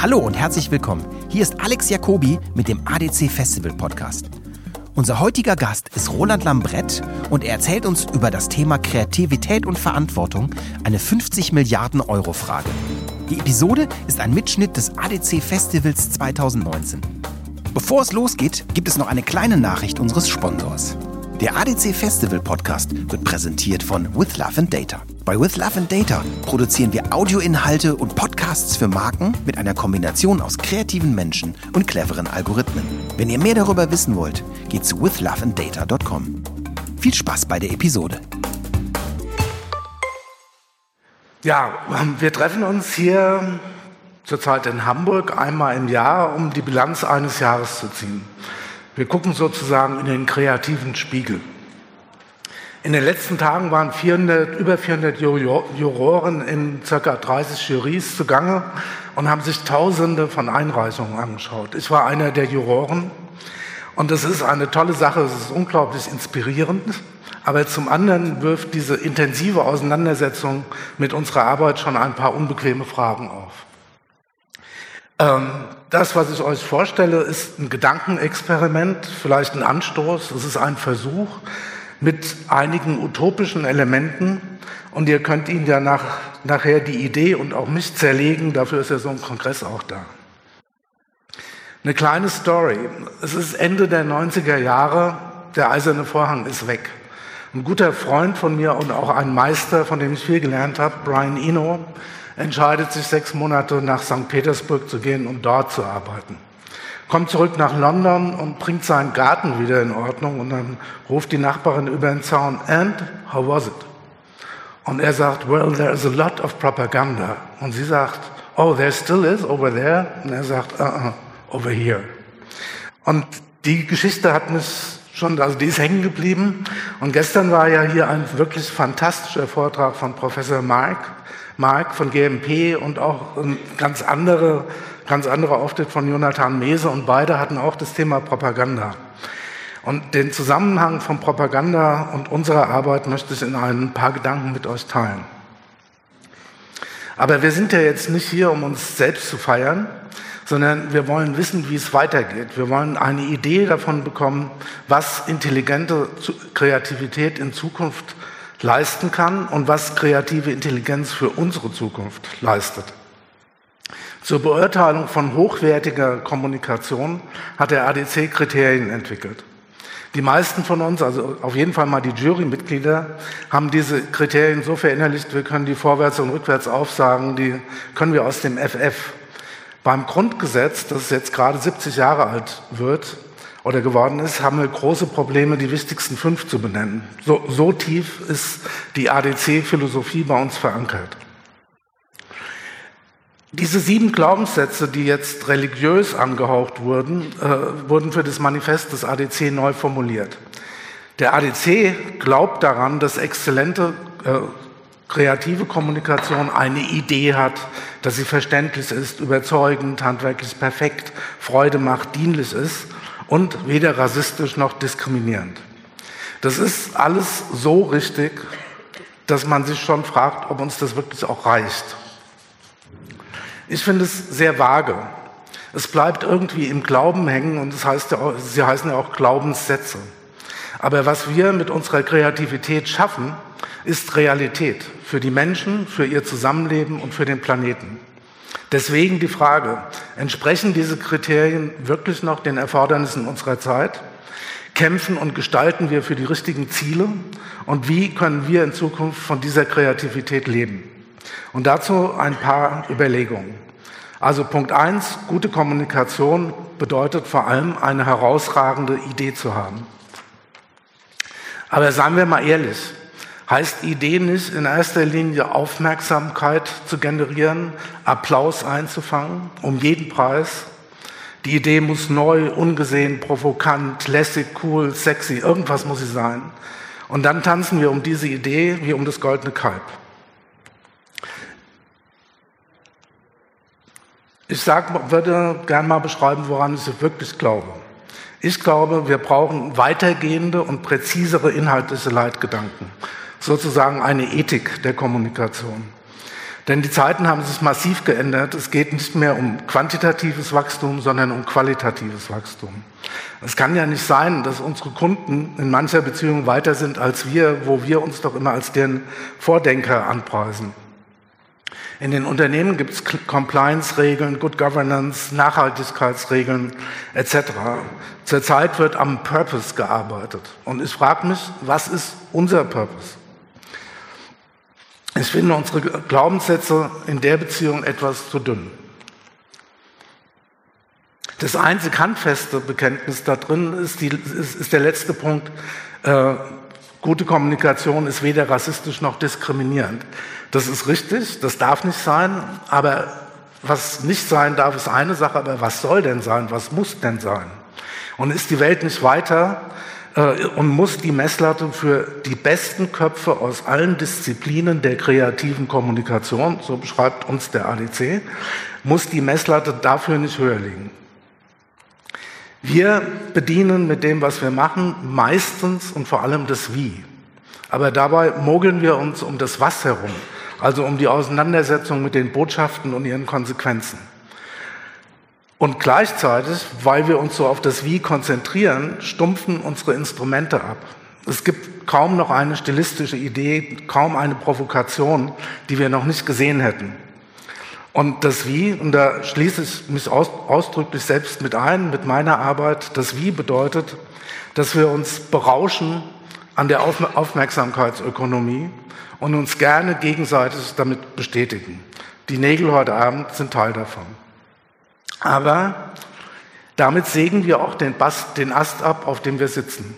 Hallo und herzlich willkommen. Hier ist Alex Jacobi mit dem ADC Festival Podcast. Unser heutiger Gast ist Roland Lambrett und er erzählt uns über das Thema Kreativität und Verantwortung, eine 50 Milliarden Euro Frage. Die Episode ist ein Mitschnitt des ADC Festivals 2019. Bevor es losgeht, gibt es noch eine kleine Nachricht unseres Sponsors. Der ADC Festival Podcast wird präsentiert von With Love and Data. Bei With Love and Data produzieren wir Audioinhalte und Podcasts für Marken mit einer Kombination aus kreativen Menschen und cleveren Algorithmen. Wenn ihr mehr darüber wissen wollt, geht zu withloveanddata.com. Viel Spaß bei der Episode. Ja, wir treffen uns hier zurzeit in Hamburg einmal im Jahr, um die Bilanz eines Jahres zu ziehen. Wir gucken sozusagen in den kreativen Spiegel. In den letzten Tagen waren 400, über 400 Juroren in ca. 30 Jurys zugange und haben sich Tausende von Einreichungen angeschaut. Ich war einer der Juroren und es ist eine tolle Sache, es ist unglaublich inspirierend. Aber zum anderen wirft diese intensive Auseinandersetzung mit unserer Arbeit schon ein paar unbequeme Fragen auf. Ähm, das, was ich euch vorstelle, ist ein Gedankenexperiment, vielleicht ein Anstoß. Es ist ein Versuch mit einigen utopischen Elementen. Und ihr könnt ihn ja nach, nachher die Idee und auch mich zerlegen. Dafür ist ja so ein Kongress auch da. Eine kleine Story. Es ist Ende der 90er Jahre. Der eiserne Vorhang ist weg. Ein guter Freund von mir und auch ein Meister, von dem ich viel gelernt habe, Brian Eno, entscheidet sich sechs Monate nach St. Petersburg zu gehen und dort zu arbeiten. Kommt zurück nach London und bringt seinen Garten wieder in Ordnung und dann ruft die Nachbarin über den Zaun, and how was it? Und er sagt, well, there is a lot of propaganda. Und sie sagt, oh, there still is over there. Und er sagt, uh -uh, over here. Und die Geschichte hat mich schon, also die ist hängen geblieben. Und gestern war ja hier ein wirklich fantastischer Vortrag von Professor Mark, Mark von GMP und auch ein ganz andere, ganz anderer Auftritt von Jonathan Mese und beide hatten auch das Thema Propaganda. Und den Zusammenhang von Propaganda und unserer Arbeit möchte ich in ein paar Gedanken mit euch teilen. Aber wir sind ja jetzt nicht hier, um uns selbst zu feiern, sondern wir wollen wissen, wie es weitergeht. Wir wollen eine Idee davon bekommen, was intelligente Kreativität in Zukunft leisten kann und was kreative Intelligenz für unsere Zukunft leistet. Zur Beurteilung von hochwertiger Kommunikation hat der ADC Kriterien entwickelt. Die meisten von uns, also auf jeden Fall mal die Jurymitglieder, haben diese Kriterien so verinnerlicht, wir können die vorwärts und rückwärts aufsagen, die können wir aus dem FF. Beim Grundgesetz, das jetzt gerade 70 Jahre alt wird, oder geworden ist, haben wir große Probleme, die wichtigsten fünf zu benennen. So, so tief ist die ADC-Philosophie bei uns verankert. Diese sieben Glaubenssätze, die jetzt religiös angehaucht wurden, äh, wurden für das Manifest des ADC neu formuliert. Der ADC glaubt daran, dass exzellente äh, kreative Kommunikation eine Idee hat, dass sie verständlich ist, überzeugend, handwerklich perfekt, Freude macht, dienlich ist und weder rassistisch noch diskriminierend. Das ist alles so richtig, dass man sich schon fragt, ob uns das wirklich auch reicht. Ich finde es sehr vage. Es bleibt irgendwie im Glauben hängen und das heißt ja auch, sie heißen ja auch Glaubenssätze. Aber was wir mit unserer Kreativität schaffen, ist Realität für die Menschen, für ihr Zusammenleben und für den Planeten. Deswegen die Frage, entsprechen diese Kriterien wirklich noch den Erfordernissen unserer Zeit? Kämpfen und gestalten wir für die richtigen Ziele? Und wie können wir in Zukunft von dieser Kreativität leben? Und dazu ein paar Überlegungen. Also Punkt eins: gute Kommunikation bedeutet vor allem eine herausragende Idee zu haben. Aber seien wir mal ehrlich, heißt Idee nicht in erster Linie Aufmerksamkeit zu generieren, Applaus einzufangen, um jeden Preis. Die Idee muss neu, ungesehen, provokant, lässig, cool, sexy, irgendwas muss sie sein. Und dann tanzen wir um diese Idee wie um das goldene Kalb. Ich sag, würde gern mal beschreiben, woran ich wirklich glaube. Ich glaube, wir brauchen weitergehende und präzisere inhaltliche Leitgedanken sozusagen eine Ethik der Kommunikation. Denn die Zeiten haben sich massiv geändert. Es geht nicht mehr um quantitatives Wachstum, sondern um qualitatives Wachstum. Es kann ja nicht sein, dass unsere Kunden in mancher Beziehung weiter sind als wir, wo wir uns doch immer als deren Vordenker anpreisen. In den Unternehmen gibt es Compliance-Regeln, Good Governance, Nachhaltigkeitsregeln etc. Zurzeit wird am Purpose gearbeitet. Und ich frage mich, was ist unser Purpose? Ich finde unsere Glaubenssätze in der Beziehung etwas zu dünn. Das einzig handfeste Bekenntnis da drin ist, die, ist, ist der letzte Punkt. Äh, gute Kommunikation ist weder rassistisch noch diskriminierend. Das ist richtig, das darf nicht sein, aber was nicht sein darf, ist eine Sache, aber was soll denn sein, was muss denn sein? Und ist die Welt nicht weiter und muss die Messlatte für die besten Köpfe aus allen Disziplinen der kreativen Kommunikation, so beschreibt uns der ADC, muss die Messlatte dafür nicht höher liegen. Wir bedienen mit dem, was wir machen, meistens und vor allem das Wie. Aber dabei mogeln wir uns um das Was herum also um die Auseinandersetzung mit den Botschaften und ihren Konsequenzen. Und gleichzeitig, weil wir uns so auf das Wie konzentrieren, stumpfen unsere Instrumente ab. Es gibt kaum noch eine stilistische Idee, kaum eine Provokation, die wir noch nicht gesehen hätten. Und das Wie, und da schließe ich mich ausdrücklich selbst mit ein, mit meiner Arbeit, das Wie bedeutet, dass wir uns berauschen an der Aufmerksamkeitsökonomie und uns gerne gegenseitig damit bestätigen. Die Nägel heute Abend sind Teil davon. Aber damit sägen wir auch den, Bast, den Ast ab, auf dem wir sitzen.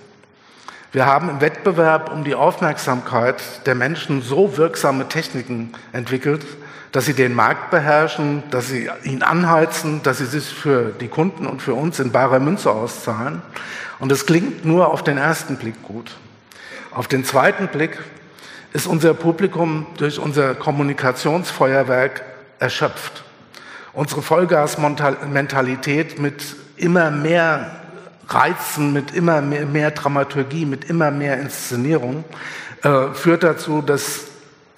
Wir haben im Wettbewerb um die Aufmerksamkeit der Menschen so wirksame Techniken entwickelt, dass sie den Markt beherrschen, dass sie ihn anheizen, dass sie sich für die Kunden und für uns in barer Münze auszahlen. Und es klingt nur auf den ersten Blick gut. Auf den zweiten Blick ist unser Publikum durch unser Kommunikationsfeuerwerk erschöpft. Unsere Vollgasmentalität mit immer mehr Reizen, mit immer mehr, mehr Dramaturgie, mit immer mehr Inszenierung äh, führt dazu, dass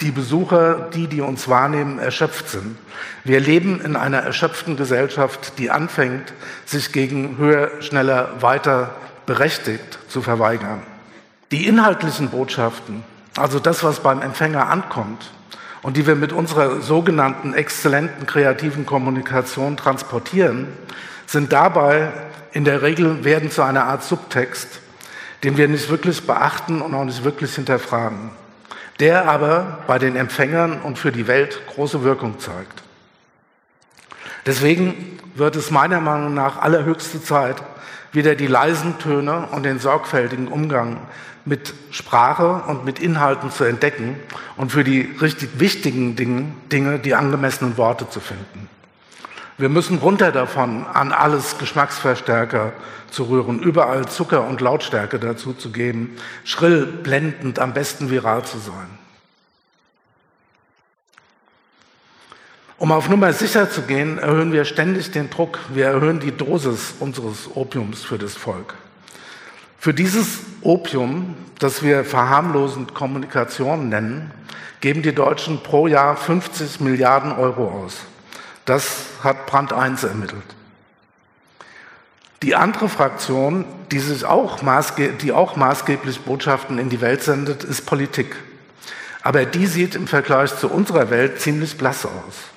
die Besucher, die, die uns wahrnehmen, erschöpft sind. Wir leben in einer erschöpften Gesellschaft, die anfängt, sich gegen höher, schneller, weiter berechtigt zu verweigern. Die inhaltlichen Botschaften, also das, was beim Empfänger ankommt und die wir mit unserer sogenannten exzellenten kreativen Kommunikation transportieren, sind dabei in der Regel werden zu einer Art Subtext, den wir nicht wirklich beachten und auch nicht wirklich hinterfragen, der aber bei den Empfängern und für die Welt große Wirkung zeigt. Deswegen wird es meiner Meinung nach allerhöchste Zeit, wieder die leisen Töne und den sorgfältigen Umgang mit Sprache und mit Inhalten zu entdecken und für die richtig wichtigen Dinge die angemessenen Worte zu finden. Wir müssen runter davon, an alles Geschmacksverstärker zu rühren, überall Zucker und Lautstärke dazu zu geben, schrill, blendend, am besten viral zu sein. Um auf Nummer sicher zu gehen, erhöhen wir ständig den Druck, wir erhöhen die Dosis unseres Opiums für das Volk. Für dieses Opium, das wir verharmlosend Kommunikation nennen, geben die Deutschen pro Jahr 50 Milliarden Euro aus. Das hat Brand 1 ermittelt. Die andere Fraktion, die, sich auch die auch maßgeblich Botschaften in die Welt sendet, ist Politik. Aber die sieht im Vergleich zu unserer Welt ziemlich blass aus.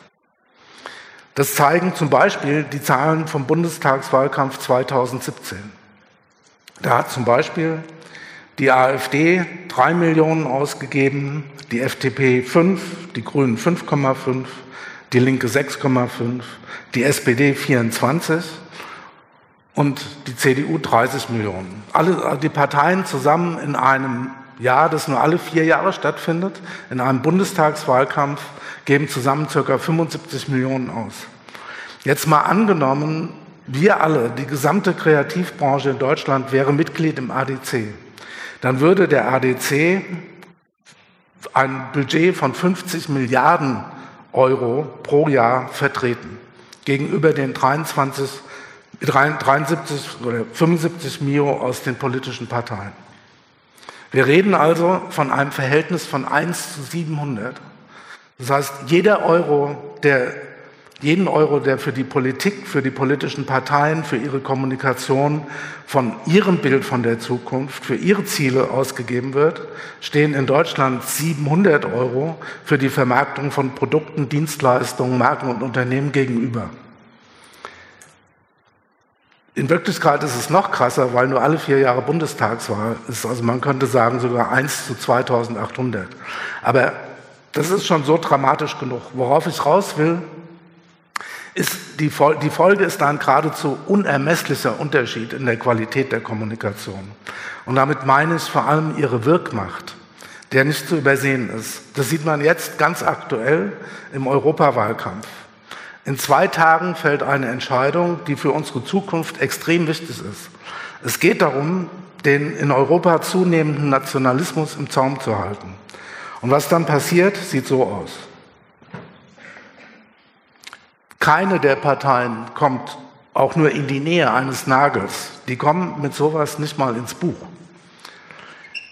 Das zeigen zum Beispiel die Zahlen vom Bundestagswahlkampf 2017. Da hat zum Beispiel die AfD drei Millionen ausgegeben, die FDP fünf, die Grünen 5,5, die Linke 6,5, die SPD 24 und die CDU 30 Millionen. Alle die Parteien zusammen in einem Jahr, das nur alle vier Jahre stattfindet, in einem Bundestagswahlkampf, geben zusammen circa 75 Millionen aus. Jetzt mal angenommen, wir alle, die gesamte Kreativbranche in Deutschland wäre Mitglied im ADC, dann würde der ADC ein Budget von 50 Milliarden Euro pro Jahr vertreten gegenüber den 23, 73 oder 75 Mio aus den politischen Parteien. Wir reden also von einem Verhältnis von 1 zu 700. Das heißt, jeder Euro, der, jeden Euro, der für die Politik, für die politischen Parteien, für ihre Kommunikation von ihrem Bild von der Zukunft, für ihre Ziele ausgegeben wird, stehen in Deutschland 700 Euro für die Vermarktung von Produkten, Dienstleistungen, Marken und Unternehmen gegenüber. In Wirklichkeit ist es noch krasser, weil nur alle vier Jahre Bundestagswahl ist. Also man könnte sagen sogar 1 zu 2800. Aber das ist schon so dramatisch genug. Worauf ich raus will, ist die, Fol die Folge ist ein geradezu unermesslicher Unterschied in der Qualität der Kommunikation. Und damit meine ich vor allem ihre Wirkmacht, der nicht zu übersehen ist. Das sieht man jetzt ganz aktuell im Europawahlkampf. In zwei Tagen fällt eine Entscheidung, die für unsere Zukunft extrem wichtig ist. Es geht darum, den in Europa zunehmenden Nationalismus im Zaum zu halten. Und was dann passiert, sieht so aus. Keine der Parteien kommt auch nur in die Nähe eines Nagels. Die kommen mit sowas nicht mal ins Buch.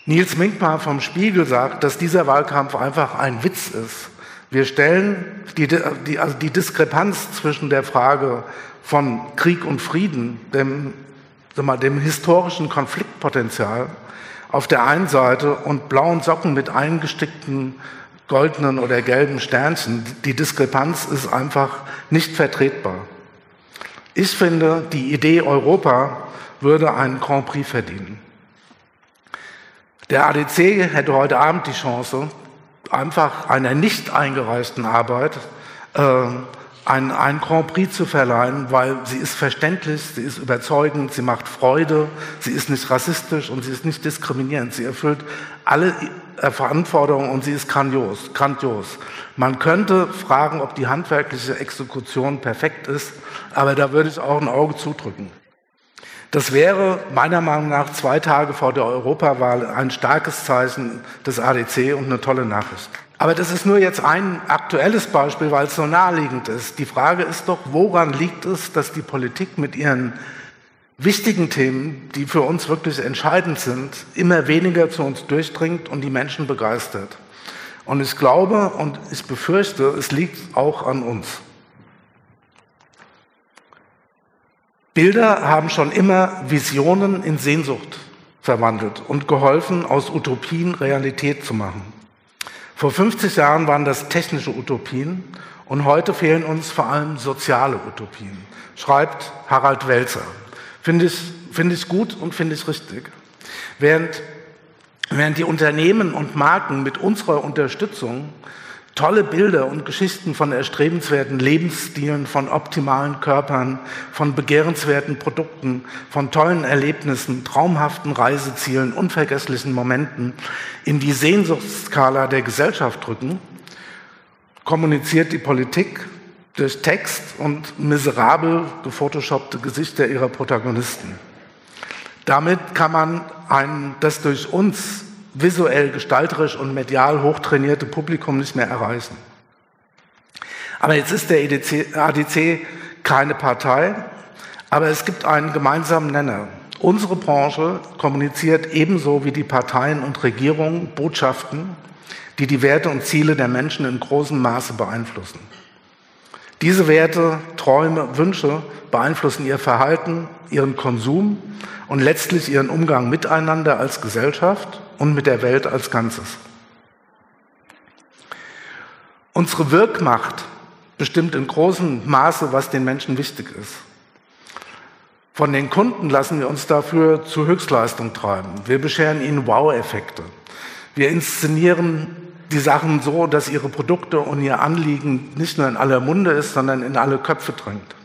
Nils Minkmar vom Spiegel sagt, dass dieser Wahlkampf einfach ein Witz ist. Wir stellen die, die, also die Diskrepanz zwischen der Frage von Krieg und Frieden, dem, mal, dem historischen Konfliktpotenzial auf der einen Seite und blauen Socken mit eingestickten goldenen oder gelben Sternchen. Die Diskrepanz ist einfach nicht vertretbar. Ich finde, die Idee Europa würde einen Grand Prix verdienen. Der ADC hätte heute Abend die Chance, einfach einer nicht eingereichten Arbeit äh, ein, ein Grand Prix zu verleihen, weil sie ist verständlich, sie ist überzeugend, sie macht Freude, sie ist nicht rassistisch und sie ist nicht diskriminierend. Sie erfüllt alle Verantwortungen und sie ist grandios, grandios. Man könnte fragen, ob die handwerkliche Exekution perfekt ist, aber da würde ich auch ein Auge zudrücken. Das wäre meiner Meinung nach zwei Tage vor der Europawahl ein starkes Zeichen des ADC und eine tolle Nachricht. Aber das ist nur jetzt ein aktuelles Beispiel, weil es so naheliegend ist. Die Frage ist doch, woran liegt es, dass die Politik mit ihren wichtigen Themen, die für uns wirklich entscheidend sind, immer weniger zu uns durchdringt und die Menschen begeistert. Und ich glaube und ich befürchte, es liegt auch an uns. Bilder haben schon immer Visionen in Sehnsucht verwandelt und geholfen, aus Utopien Realität zu machen. Vor 50 Jahren waren das technische Utopien und heute fehlen uns vor allem soziale Utopien, schreibt Harald Welzer. Finde ich, finde ich gut und finde ich richtig. Während, während die Unternehmen und Marken mit unserer Unterstützung Tolle Bilder und Geschichten von erstrebenswerten Lebensstilen, von optimalen Körpern, von begehrenswerten Produkten, von tollen Erlebnissen, traumhaften Reisezielen, unvergesslichen Momenten in die Sehnsuchtsskala der Gesellschaft drücken, kommuniziert die Politik durch Text und miserabel gefotoshoppte Gesichter ihrer Protagonisten. Damit kann man ein, das durch uns visuell, gestalterisch und medial hochtrainierte Publikum nicht mehr erreichen. Aber jetzt ist der EDC, ADC keine Partei, aber es gibt einen gemeinsamen Nenner. Unsere Branche kommuniziert ebenso wie die Parteien und Regierungen Botschaften, die die Werte und Ziele der Menschen in großem Maße beeinflussen. Diese Werte, Träume, Wünsche beeinflussen ihr Verhalten, ihren Konsum und letztlich ihren Umgang miteinander als Gesellschaft und mit der Welt als Ganzes. Unsere Wirkmacht bestimmt in großem Maße, was den Menschen wichtig ist. Von den Kunden lassen wir uns dafür zur Höchstleistung treiben. Wir bescheren ihnen Wow-Effekte. Wir inszenieren die Sachen so, dass ihre Produkte und ihr Anliegen nicht nur in aller Munde ist, sondern in alle Köpfe drängt.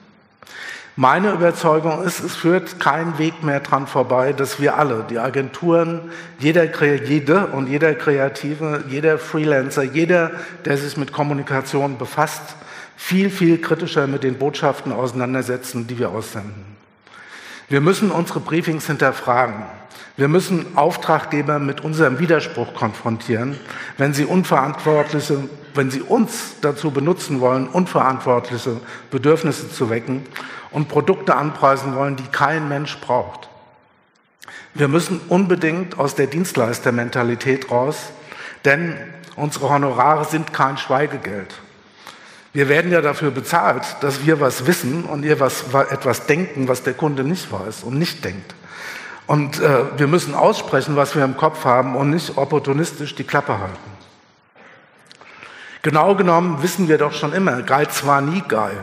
Meine Überzeugung ist, es führt kein Weg mehr dran vorbei, dass wir alle, die Agenturen, jeder, jede und jeder Kreative, jeder Freelancer, jeder, der sich mit Kommunikation befasst, viel, viel kritischer mit den Botschaften auseinandersetzen, die wir aussenden. Wir müssen unsere Briefings hinterfragen. Wir müssen Auftraggeber mit unserem Widerspruch konfrontieren, wenn sie unverantwortliche, wenn sie uns dazu benutzen wollen, unverantwortliche Bedürfnisse zu wecken und Produkte anpreisen wollen, die kein Mensch braucht. Wir müssen unbedingt aus der Dienstleistermentalität raus, denn, Unsere Honorare sind kein Schweigegeld. Wir werden ja dafür bezahlt, dass wir was wissen und ihr was, etwas denken, was der Kunde nicht weiß und nicht denkt. Und äh, wir müssen aussprechen, was wir im Kopf haben und nicht opportunistisch die Klappe halten. Genau genommen wissen wir doch schon immer, Geiz war nie geil.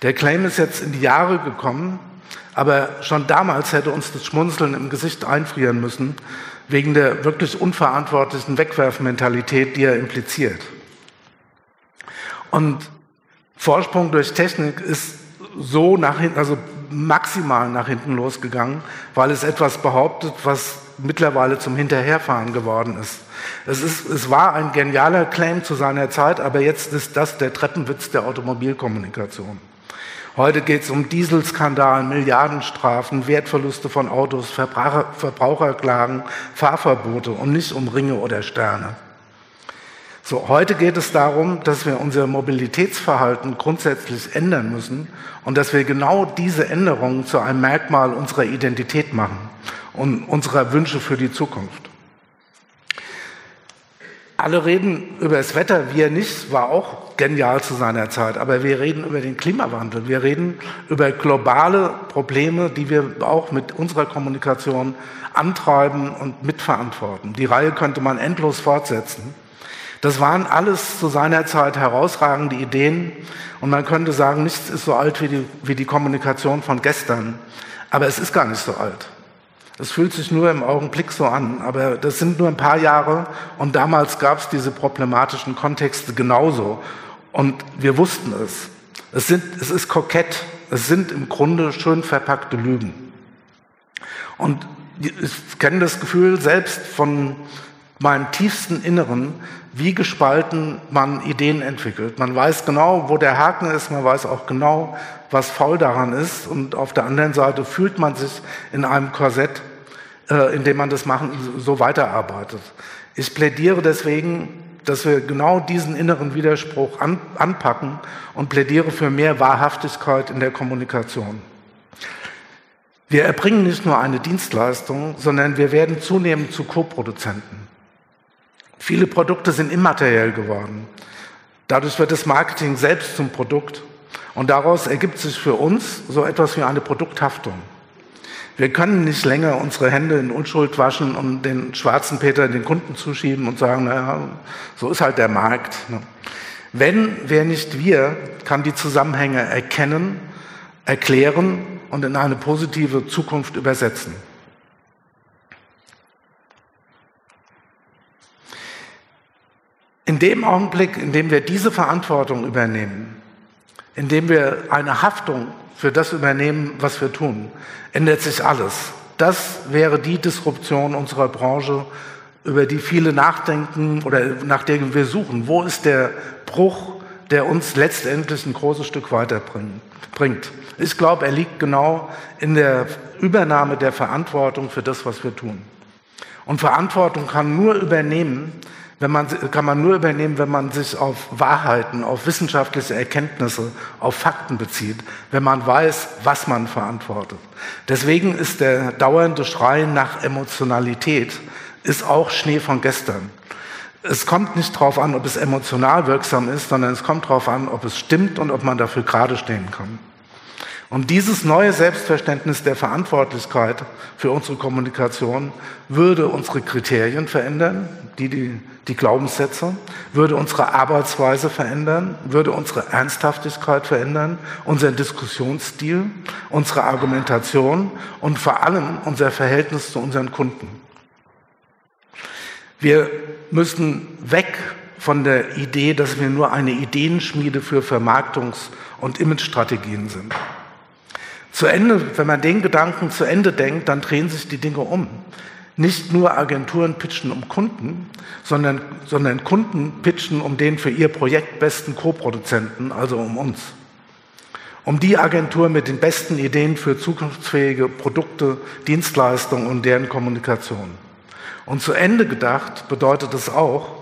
Der Claim ist jetzt in die Jahre gekommen, aber schon damals hätte uns das Schmunzeln im Gesicht einfrieren müssen, wegen der wirklich unverantwortlichen Wegwerfmentalität, die er impliziert. Und Vorsprung durch Technik ist so nach hinten, also maximal nach hinten losgegangen, weil es etwas behauptet, was mittlerweile zum Hinterherfahren geworden ist. Es, ist. es war ein genialer Claim zu seiner Zeit, aber jetzt ist das der Treppenwitz der Automobilkommunikation. Heute geht es um Dieselskandal, Milliardenstrafen, Wertverluste von Autos, Verbraucher, Verbraucherklagen, Fahrverbote und nicht um Ringe oder Sterne. So, heute geht es darum, dass wir unser Mobilitätsverhalten grundsätzlich ändern müssen und dass wir genau diese Änderungen zu einem Merkmal unserer Identität machen und unserer Wünsche für die Zukunft. Alle reden über das Wetter, wir nicht, war auch genial zu seiner Zeit, aber wir reden über den Klimawandel, wir reden über globale Probleme, die wir auch mit unserer Kommunikation antreiben und mitverantworten. Die Reihe könnte man endlos fortsetzen. Das waren alles zu seiner Zeit herausragende Ideen und man könnte sagen, nichts ist so alt wie die, wie die Kommunikation von gestern. Aber es ist gar nicht so alt. Es fühlt sich nur im Augenblick so an, aber das sind nur ein paar Jahre und damals gab es diese problematischen Kontexte genauso und wir wussten es. Es, sind, es ist kokett, es sind im Grunde schön verpackte Lügen. Und ich kenne das Gefühl selbst von meinem tiefsten Inneren, wie gespalten man Ideen entwickelt. Man weiß genau, wo der Haken ist, man weiß auch genau, was faul daran ist. Und auf der anderen Seite fühlt man sich in einem Korsett, äh, in dem man das machen, so weiterarbeitet. Ich plädiere deswegen, dass wir genau diesen inneren Widerspruch an, anpacken und plädiere für mehr Wahrhaftigkeit in der Kommunikation. Wir erbringen nicht nur eine Dienstleistung, sondern wir werden zunehmend zu Co-Produzenten. Viele Produkte sind immateriell geworden. Dadurch wird das Marketing selbst zum Produkt. Und daraus ergibt sich für uns so etwas wie eine Produkthaftung. Wir können nicht länger unsere Hände in Unschuld waschen und den schwarzen Peter den Kunden zuschieben und sagen, naja, so ist halt der Markt. Ne? Wenn, wer nicht wir, kann die Zusammenhänge erkennen, erklären und in eine positive Zukunft übersetzen. In dem Augenblick, in dem wir diese Verantwortung übernehmen, in dem wir eine Haftung für das übernehmen, was wir tun, ändert sich alles. Das wäre die Disruption unserer Branche, über die viele nachdenken oder nach der wir suchen. Wo ist der Bruch, der uns letztendlich ein großes Stück weiterbringt? Ich glaube, er liegt genau in der Übernahme der Verantwortung für das, was wir tun. Und Verantwortung kann nur übernehmen, wenn man, kann man nur übernehmen, wenn man sich auf Wahrheiten, auf wissenschaftliche Erkenntnisse, auf Fakten bezieht, wenn man weiß, was man verantwortet. Deswegen ist der dauernde Schrei nach Emotionalität ist auch Schnee von gestern. Es kommt nicht darauf an, ob es emotional wirksam ist, sondern es kommt darauf an, ob es stimmt und ob man dafür gerade stehen kann. Und dieses neue Selbstverständnis der Verantwortlichkeit für unsere Kommunikation würde unsere Kriterien verändern, die, die, die Glaubenssätze, würde unsere Arbeitsweise verändern, würde unsere Ernsthaftigkeit verändern, unseren Diskussionsstil, unsere Argumentation und vor allem unser Verhältnis zu unseren Kunden. Wir müssen weg von der Idee, dass wir nur eine Ideenschmiede für Vermarktungs- und Imagestrategien sind. Zu Ende, wenn man den Gedanken zu Ende denkt, dann drehen sich die Dinge um. Nicht nur Agenturen pitchen um Kunden, sondern, sondern Kunden pitchen um den für ihr Projekt besten Co-Produzenten, also um uns. Um die Agentur mit den besten Ideen für zukunftsfähige Produkte, Dienstleistungen und deren Kommunikation. Und zu Ende gedacht bedeutet es auch,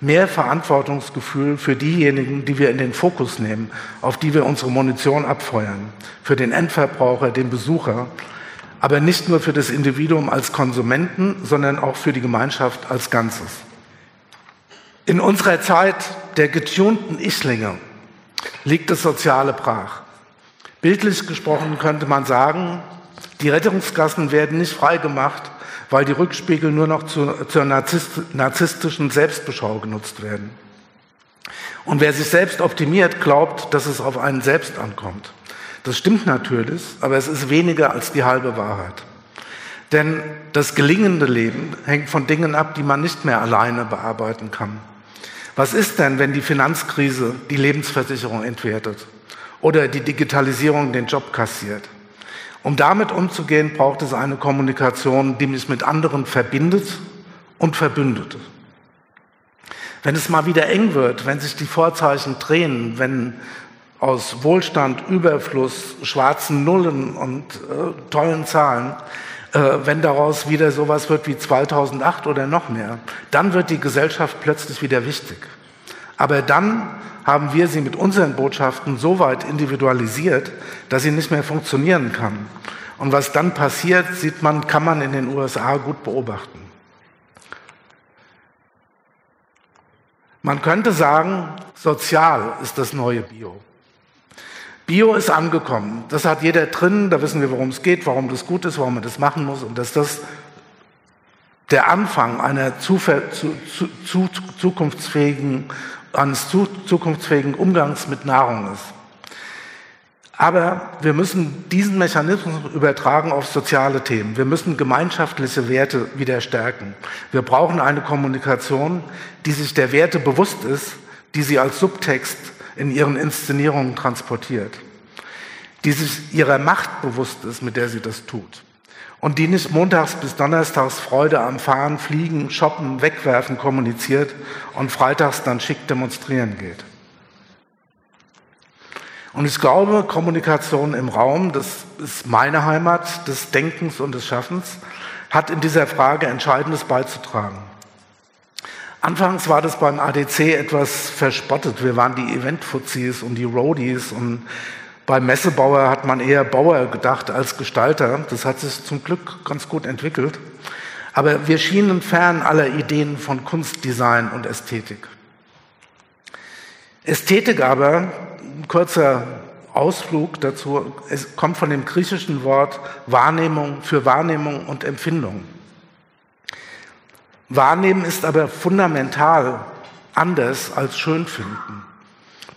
mehr Verantwortungsgefühl für diejenigen, die wir in den Fokus nehmen, auf die wir unsere Munition abfeuern, für den Endverbraucher, den Besucher, aber nicht nur für das Individuum als Konsumenten, sondern auch für die Gemeinschaft als Ganzes. In unserer Zeit der getunten Ichlinge liegt das Soziale brach. Bildlich gesprochen könnte man sagen, die Rettungsgassen werden nicht freigemacht, weil die Rückspiegel nur noch zu, zur narzisstischen Selbstbeschau genutzt werden. Und wer sich selbst optimiert, glaubt, dass es auf einen selbst ankommt. Das stimmt natürlich, aber es ist weniger als die halbe Wahrheit. Denn das gelingende Leben hängt von Dingen ab, die man nicht mehr alleine bearbeiten kann. Was ist denn, wenn die Finanzkrise die Lebensversicherung entwertet oder die Digitalisierung den Job kassiert? Um damit umzugehen, braucht es eine Kommunikation, die mich mit anderen verbindet und verbündet. Wenn es mal wieder eng wird, wenn sich die Vorzeichen drehen, wenn aus Wohlstand, Überfluss, schwarzen Nullen und äh, tollen Zahlen, äh, wenn daraus wieder sowas wird wie 2008 oder noch mehr, dann wird die Gesellschaft plötzlich wieder wichtig. Aber dann haben wir sie mit unseren Botschaften so weit individualisiert, dass sie nicht mehr funktionieren kann. Und was dann passiert, sieht man, kann man in den USA gut beobachten. Man könnte sagen, sozial ist das neue Bio. Bio ist angekommen. Das hat jeder drin. Da wissen wir, worum es geht, warum das gut ist, warum man das machen muss und dass das der Anfang einer zu, zu, zu, zukunftsfähigen, eines zukunftsfähigen Umgangs mit Nahrung ist. Aber wir müssen diesen Mechanismus übertragen auf soziale Themen. Wir müssen gemeinschaftliche Werte wieder stärken. Wir brauchen eine Kommunikation, die sich der Werte bewusst ist, die sie als Subtext in ihren Inszenierungen transportiert, die sich ihrer Macht bewusst ist, mit der sie das tut und die nicht montags bis donnerstags Freude am Fahren, Fliegen, Shoppen, Wegwerfen kommuniziert und freitags dann schick demonstrieren geht. Und ich glaube, Kommunikation im Raum, das ist meine Heimat des Denkens und des Schaffens, hat in dieser Frage Entscheidendes beizutragen. Anfangs war das beim ADC etwas verspottet. Wir waren die Event-Fuzis und die Roadies und beim Messebauer hat man eher Bauer gedacht als Gestalter. Das hat sich zum Glück ganz gut entwickelt. Aber wir schienen fern aller Ideen von Kunstdesign und Ästhetik. Ästhetik aber, ein kurzer Ausflug dazu, es kommt von dem griechischen Wort Wahrnehmung für Wahrnehmung und Empfindung. Wahrnehmen ist aber fundamental anders als Schönfinden,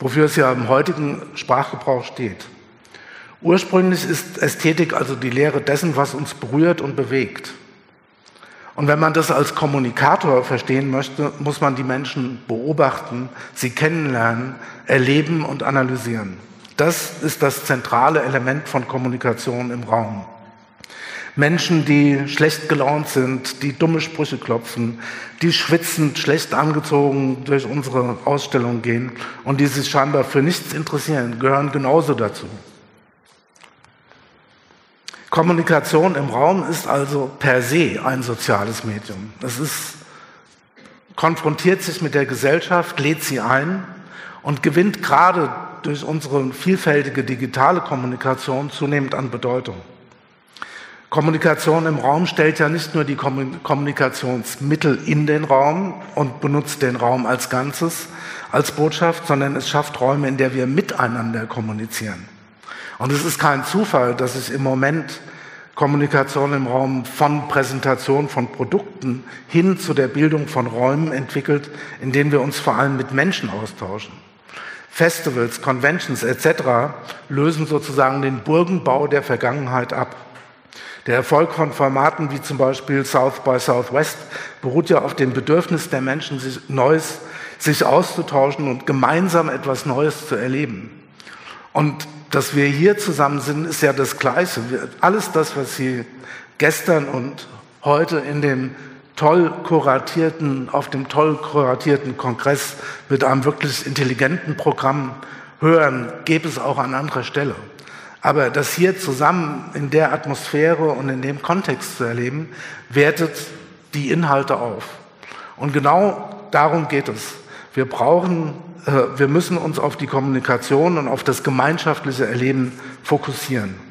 wofür es ja im heutigen Sprachgebrauch steht. Ursprünglich ist Ästhetik also die Lehre dessen, was uns berührt und bewegt. Und wenn man das als Kommunikator verstehen möchte, muss man die Menschen beobachten, sie kennenlernen, erleben und analysieren. Das ist das zentrale Element von Kommunikation im Raum. Menschen, die schlecht gelaunt sind, die dumme Sprüche klopfen, die schwitzend, schlecht angezogen durch unsere Ausstellung gehen und die sich scheinbar für nichts interessieren, gehören genauso dazu. Kommunikation im Raum ist also per se ein soziales Medium. Es ist, konfrontiert sich mit der Gesellschaft, lädt sie ein und gewinnt gerade durch unsere vielfältige digitale Kommunikation zunehmend an Bedeutung. Kommunikation im Raum stellt ja nicht nur die Kommunikationsmittel in den Raum und benutzt den Raum als Ganzes als Botschaft, sondern es schafft Räume, in der wir miteinander kommunizieren. Und es ist kein Zufall, dass sich im Moment Kommunikation im Raum von Präsentation von Produkten hin zu der Bildung von Räumen entwickelt, in denen wir uns vor allem mit Menschen austauschen. Festivals, Conventions etc. lösen sozusagen den Burgenbau der Vergangenheit ab. Der Erfolg von Formaten wie zum Beispiel South by Southwest beruht ja auf dem Bedürfnis der Menschen, sich Neues, sich auszutauschen und gemeinsam etwas Neues zu erleben. Und dass wir hier zusammen sind, ist ja das Gleiche. Alles das, was Sie gestern und heute in dem toll kuratierten, auf dem toll kuratierten Kongress mit einem wirklich intelligenten Programm hören, gäbe es auch an anderer Stelle. Aber das hier zusammen in der Atmosphäre und in dem Kontext zu erleben, wertet die Inhalte auf. Und genau darum geht es. Wir brauchen, äh, wir müssen uns auf die Kommunikation und auf das gemeinschaftliche Erleben fokussieren.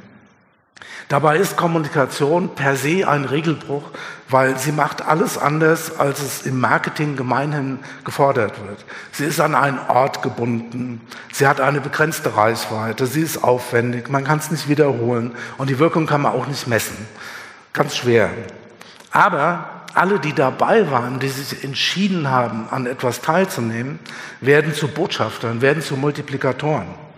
Dabei ist Kommunikation per se ein Regelbruch, weil sie macht alles anders, als es im Marketing gemeinhin gefordert wird. Sie ist an einen Ort gebunden, sie hat eine begrenzte Reichweite, sie ist aufwendig, man kann es nicht wiederholen und die Wirkung kann man auch nicht messen. Ganz schwer. Aber alle, die dabei waren, die sich entschieden haben, an etwas teilzunehmen, werden zu Botschaftern, werden zu Multiplikatoren.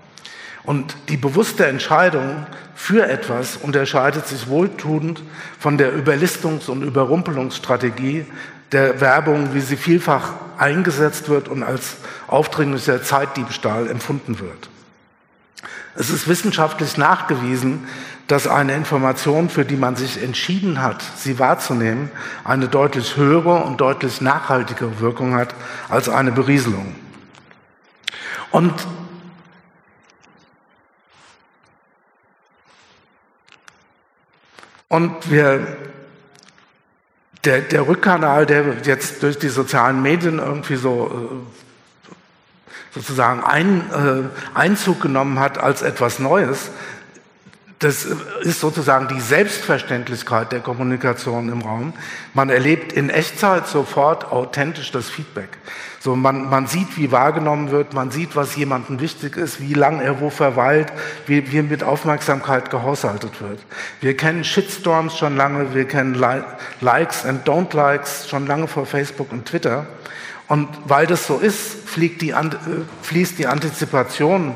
Und die bewusste Entscheidung für etwas unterscheidet sich wohltuend von der Überlistungs- und Überrumpelungsstrategie der Werbung, wie sie vielfach eingesetzt wird und als aufdringlicher Zeitdiebstahl empfunden wird. Es ist wissenschaftlich nachgewiesen, dass eine Information, für die man sich entschieden hat, sie wahrzunehmen, eine deutlich höhere und deutlich nachhaltigere Wirkung hat als eine Berieselung. Und Und wir, der, der Rückkanal, der jetzt durch die sozialen Medien irgendwie so äh, sozusagen ein, äh, Einzug genommen hat als etwas Neues, das ist sozusagen die Selbstverständlichkeit der Kommunikation im Raum. Man erlebt in Echtzeit sofort authentisch das Feedback. So man, man sieht, wie wahrgenommen wird, man sieht, was jemandem wichtig ist, wie lang er wo verweilt, wie, wie mit Aufmerksamkeit gehaushaltet wird. Wir kennen Shitstorms schon lange, wir kennen Likes and Don't Likes schon lange vor Facebook und Twitter. Und weil das so ist, die, äh, fließt die Antizipation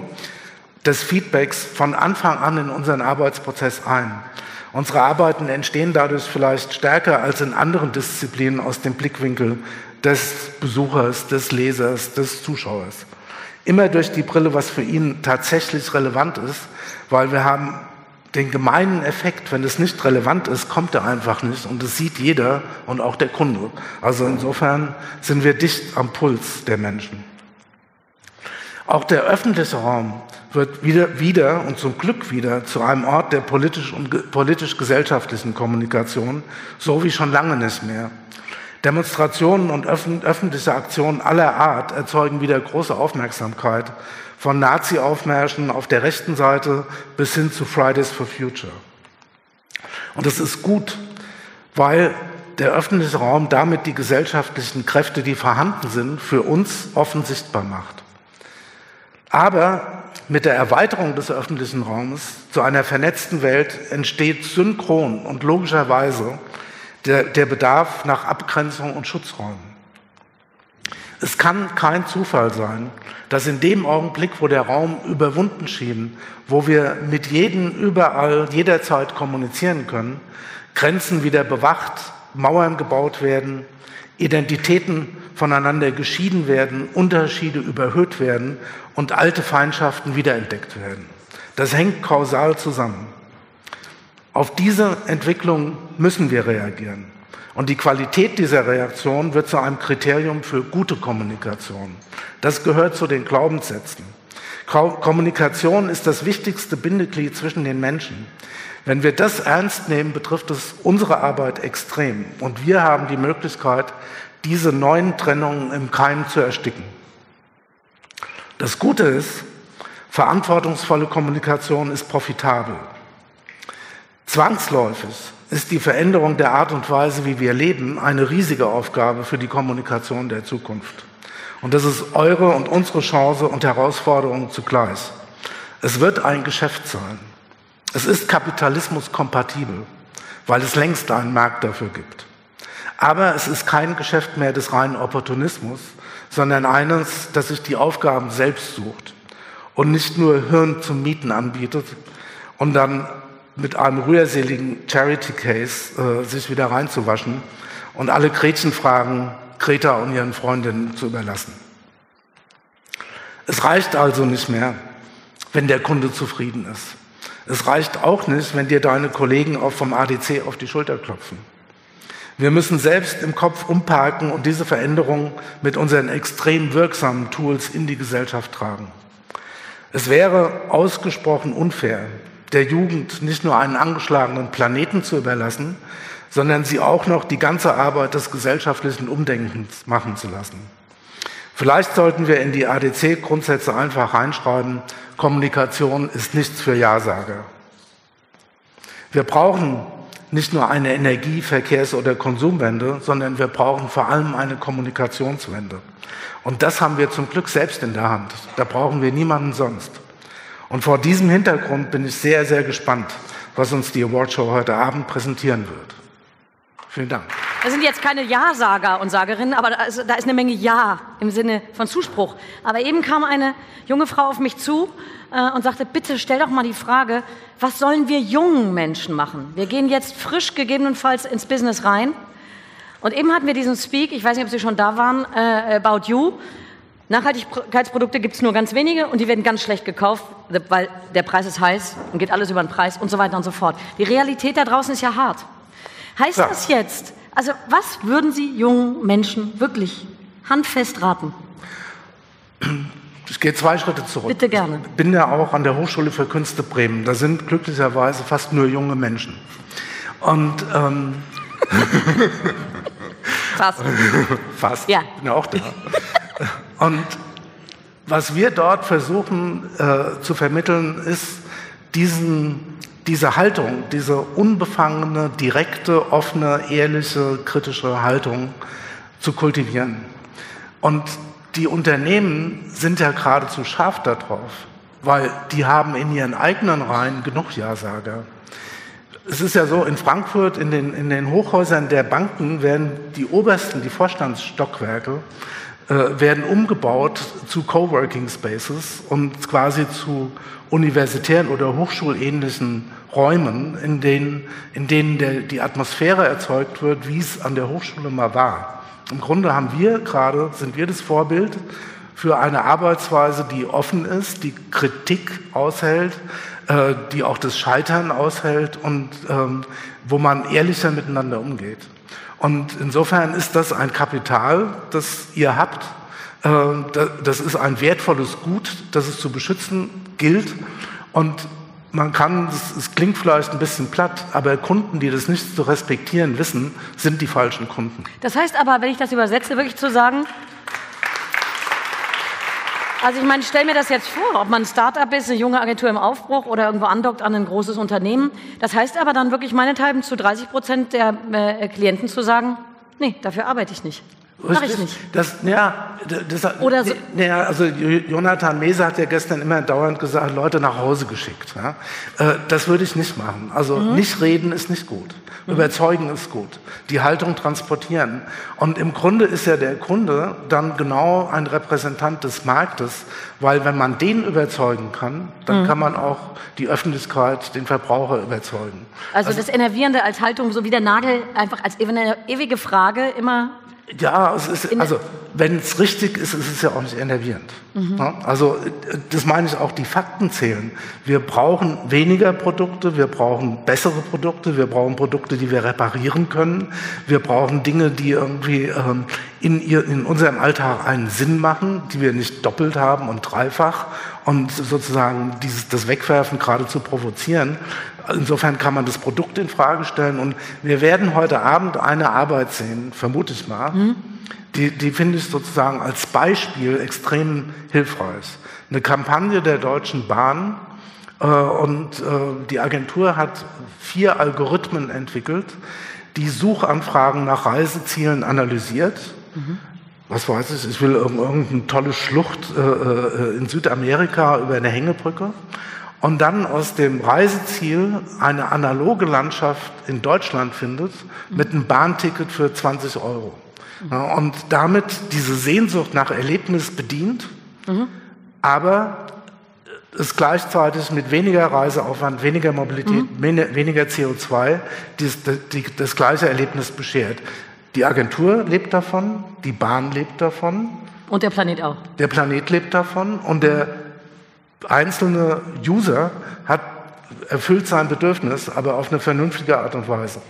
des Feedbacks von Anfang an in unseren Arbeitsprozess ein. Unsere Arbeiten entstehen dadurch vielleicht stärker als in anderen Disziplinen aus dem Blickwinkel des Besuchers, des Lesers, des Zuschauers. Immer durch die Brille, was für ihn tatsächlich relevant ist, weil wir haben den gemeinen Effekt, wenn es nicht relevant ist, kommt er einfach nicht und das sieht jeder und auch der Kunde. Also insofern sind wir dicht am Puls der Menschen. Auch der öffentliche Raum wird wieder, wieder und zum Glück wieder zu einem Ort der politisch und politisch-gesellschaftlichen Kommunikation, so wie schon lange nicht mehr. Demonstrationen und öffentliche Aktionen aller Art erzeugen wieder große Aufmerksamkeit, von Nazi-Aufmärschen auf der rechten Seite bis hin zu Fridays for Future. Und das ist gut, weil der öffentliche Raum damit die gesellschaftlichen Kräfte, die vorhanden sind, für uns offen sichtbar macht. Aber mit der Erweiterung des öffentlichen Raums zu einer vernetzten Welt entsteht synchron und logischerweise der, der Bedarf nach Abgrenzung und Schutzräumen. Es kann kein Zufall sein, dass in dem Augenblick, wo der Raum überwunden schien, wo wir mit jedem überall, jederzeit kommunizieren können, Grenzen wieder bewacht, Mauern gebaut werden, Identitäten voneinander geschieden werden, Unterschiede überhöht werden und alte Feindschaften wiederentdeckt werden. Das hängt kausal zusammen. Auf diese Entwicklung müssen wir reagieren. Und die Qualität dieser Reaktion wird zu einem Kriterium für gute Kommunikation. Das gehört zu den Glaubenssätzen. Kommunikation ist das wichtigste Bindeglied zwischen den Menschen. Wenn wir das ernst nehmen, betrifft es unsere Arbeit extrem. Und wir haben die Möglichkeit, diese neuen Trennungen im Keim zu ersticken. Das Gute ist, verantwortungsvolle Kommunikation ist profitabel. Zwangsläufig ist die Veränderung der Art und Weise, wie wir leben, eine riesige Aufgabe für die Kommunikation der Zukunft. Und das ist eure und unsere Chance und Herausforderung zugleich. Es wird ein Geschäft sein. Es ist Kapitalismus kompatibel, weil es längst einen Markt dafür gibt. Aber es ist kein Geschäft mehr des reinen Opportunismus, sondern eines, das sich die Aufgaben selbst sucht und nicht nur Hirn zum Mieten anbietet und dann mit einem rührseligen Charity Case äh, sich wieder reinzuwaschen und alle Gretchenfragen Greta und ihren Freundinnen zu überlassen. Es reicht also nicht mehr, wenn der Kunde zufrieden ist. Es reicht auch nicht, wenn dir deine Kollegen auch vom ADC auf die Schulter klopfen. Wir müssen selbst im Kopf umparken und diese Veränderung mit unseren extrem wirksamen Tools in die Gesellschaft tragen. Es wäre ausgesprochen unfair, der Jugend nicht nur einen angeschlagenen Planeten zu überlassen, sondern sie auch noch die ganze Arbeit des gesellschaftlichen Umdenkens machen zu lassen. Vielleicht sollten wir in die ADC-Grundsätze einfach reinschreiben, Kommunikation ist nichts für Ja-Sager. Wir brauchen nicht nur eine Energie-, Verkehrs- oder Konsumwende, sondern wir brauchen vor allem eine Kommunikationswende. Und das haben wir zum Glück selbst in der Hand. Da brauchen wir niemanden sonst. Und vor diesem Hintergrund bin ich sehr, sehr gespannt, was uns die Awardshow heute Abend präsentieren wird. Vielen Dank. Das sind jetzt keine Ja-Sager und Sagerinnen, aber da ist, da ist, eine Menge Ja im Sinne von Zuspruch. Aber eben kam eine junge Frau auf mich zu äh, und sagte, bitte stell doch mal die Frage, was sollen wir jungen Menschen machen? Wir gehen jetzt frisch gegebenenfalls ins Business rein. Und eben hatten wir diesen Speak, ich weiß nicht, ob Sie schon da waren, äh, About You. Nachhaltigkeitsprodukte gibt es nur ganz wenige und die werden ganz schlecht gekauft, weil der Preis ist heiß und geht alles über den Preis und so weiter und so fort. Die Realität da draußen ist ja hart. Heißt ja. das jetzt, also was würden Sie jungen Menschen wirklich handfest raten? Ich gehe zwei Schritte zurück. Bitte gerne. Ich bin ja auch an der Hochschule für Künste Bremen. Da sind glücklicherweise fast nur junge Menschen. Und ähm, fast. fast. Ja. Ich bin ja auch da. Und was wir dort versuchen äh, zu vermitteln, ist diesen, diese Haltung, diese unbefangene, direkte, offene, ehrliche, kritische Haltung zu kultivieren. Und die Unternehmen sind ja geradezu scharf darauf, weil die haben in ihren eigenen Reihen genug Ja-Sager. Es ist ja so, in Frankfurt, in den, in den Hochhäusern der Banken werden die obersten, die Vorstandsstockwerke, äh, werden umgebaut zu Coworking Spaces und quasi zu universitären oder hochschulähnlichen Räumen, in denen, in denen der, die Atmosphäre erzeugt wird, wie es an der Hochschule mal war. Im Grunde haben wir gerade, sind wir das Vorbild für eine Arbeitsweise, die offen ist, die Kritik aushält, äh, die auch das Scheitern aushält und ähm, wo man ehrlicher miteinander umgeht. Und insofern ist das ein Kapital, das ihr habt. Äh, das ist ein wertvolles Gut, das es zu beschützen gilt. Und man kann, es klingt vielleicht ein bisschen platt, aber Kunden, die das nicht zu respektieren wissen, sind die falschen Kunden. Das heißt aber, wenn ich das übersetze, wirklich zu sagen, also ich meine, stell mir das jetzt vor, ob man ein Start-up ist, eine junge Agentur im Aufbruch oder irgendwo andockt an ein großes Unternehmen. Das heißt aber dann wirklich meinethalben zu 30 Prozent der äh, Klienten zu sagen, nee, dafür arbeite ich nicht. Mach ich nicht. Das, ja, das, Oder so. ja, also Jonathan Mese hat ja gestern immer dauernd gesagt, Leute nach Hause geschickt. Ja? Äh, das würde ich nicht machen. Also mhm. nicht reden ist nicht gut. Mhm. Überzeugen ist gut. Die Haltung transportieren. Und im Grunde ist ja der Kunde dann genau ein Repräsentant des Marktes, weil wenn man den überzeugen kann, dann mhm. kann man auch die Öffentlichkeit, den Verbraucher überzeugen. Also, also das Enervierende als Haltung, so wie der Nagel, einfach als ewige Frage immer ja, es ist, also wenn es richtig ist, ist es ja auch nicht enervierend. Mhm. Also das meine ich auch, die Fakten zählen. Wir brauchen weniger Produkte, wir brauchen bessere Produkte, wir brauchen Produkte, die wir reparieren können, wir brauchen Dinge, die irgendwie ähm, in, ihr, in unserem Alltag einen Sinn machen, die wir nicht doppelt haben und dreifach und sozusagen dieses, das Wegwerfen geradezu provozieren. Insofern kann man das Produkt in Frage stellen. Und wir werden heute Abend eine Arbeit sehen, vermute ich mal, mhm. die, die finde ich sozusagen als Beispiel extrem hilfreich. Eine Kampagne der Deutschen Bahn. Äh, und äh, die Agentur hat vier Algorithmen entwickelt, die Suchanfragen nach Reisezielen analysiert. Mhm was weiß ich, ich will irgendeine tolle Schlucht äh, äh, in Südamerika über eine Hängebrücke und dann aus dem Reiseziel eine analoge Landschaft in Deutschland findet mit einem Bahnticket für 20 Euro. Ja, und damit diese Sehnsucht nach Erlebnis bedient, mhm. aber es gleichzeitig mit weniger Reiseaufwand, weniger Mobilität, mhm. weniger CO2 das, das, das gleiche Erlebnis beschert. Die Agentur lebt davon, die Bahn lebt davon. Und der Planet auch. Der Planet lebt davon und der einzelne User hat erfüllt sein Bedürfnis, aber auf eine vernünftige Art und Weise.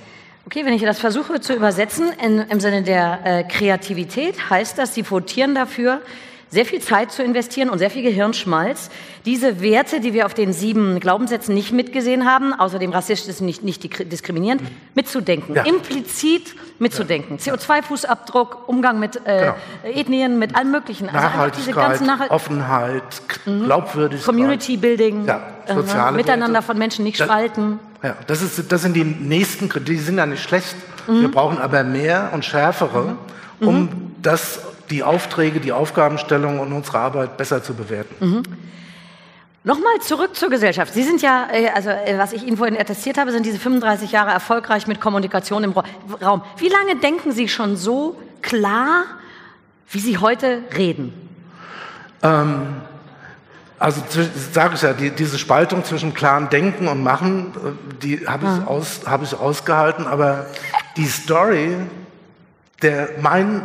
Okay, wenn ich das versuche zu übersetzen in, im Sinne der äh, Kreativität, heißt das, Sie votieren dafür, sehr viel Zeit zu investieren und sehr viel Gehirnschmalz, diese Werte, die wir auf den sieben Glaubenssätzen nicht mitgesehen haben, außerdem rassistisch nicht, nicht diskriminierend, mitzudenken, ja. implizit mitzudenken. Ja. CO2-Fußabdruck, Umgang mit äh, genau. Ethnien, mit allem Möglichen. Also Nachhaltigkeit, Nachhalt Offenheit, mhm. Glaubwürdigkeit. Community Building, ja, soziale äh, Miteinander Werte. von Menschen nicht spalten. Ja, das, ist, das sind die nächsten, die sind ja nicht schlecht. Mhm. Wir brauchen aber mehr und schärfere, mhm. um mhm. das, die Aufträge, die Aufgabenstellung und unsere Arbeit besser zu bewerten. Mhm. Nochmal zurück zur Gesellschaft. Sie sind ja, äh, also äh, was ich Ihnen vorhin attestiert habe, sind diese 35 Jahre erfolgreich mit Kommunikation im Raum. Wie lange denken Sie schon so klar, wie Sie heute reden? Ähm, also sage ich ja, die, diese Spaltung zwischen klaren Denken und Machen, äh, die habe ich, ah. aus, hab ich ausgehalten, aber die Story, der mein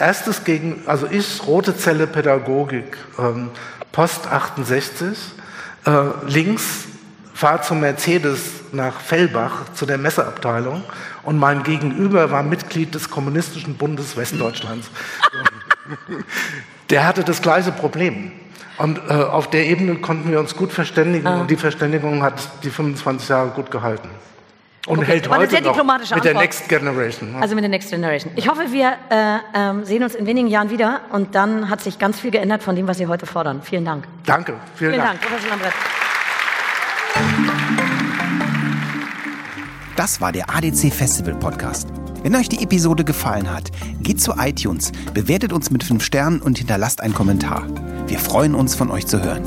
erstes gegen, also ich, rote Zelle Pädagogik, ähm, Post 68, äh, links fahre zum Mercedes nach Fellbach zu der Messeabteilung und mein Gegenüber war Mitglied des Kommunistischen Bundes Westdeutschlands. der hatte das gleiche Problem. Und äh, auf der Ebene konnten wir uns gut verständigen ah. und die Verständigung hat die 25 Jahre gut gehalten. Und okay. hält heute noch mit Antwort. der Next Generation. Also mit der Next Generation. Ich hoffe, wir äh, äh, sehen uns in wenigen Jahren wieder und dann hat sich ganz viel geändert von dem, was Sie heute fordern. Vielen Dank. Danke. Vielen, vielen Dank. Dank, Professor Lambrecht. Das war der ADC Festival Podcast. Wenn euch die Episode gefallen hat, geht zu iTunes, bewertet uns mit 5 Sternen und hinterlasst einen Kommentar. Wir freuen uns, von euch zu hören.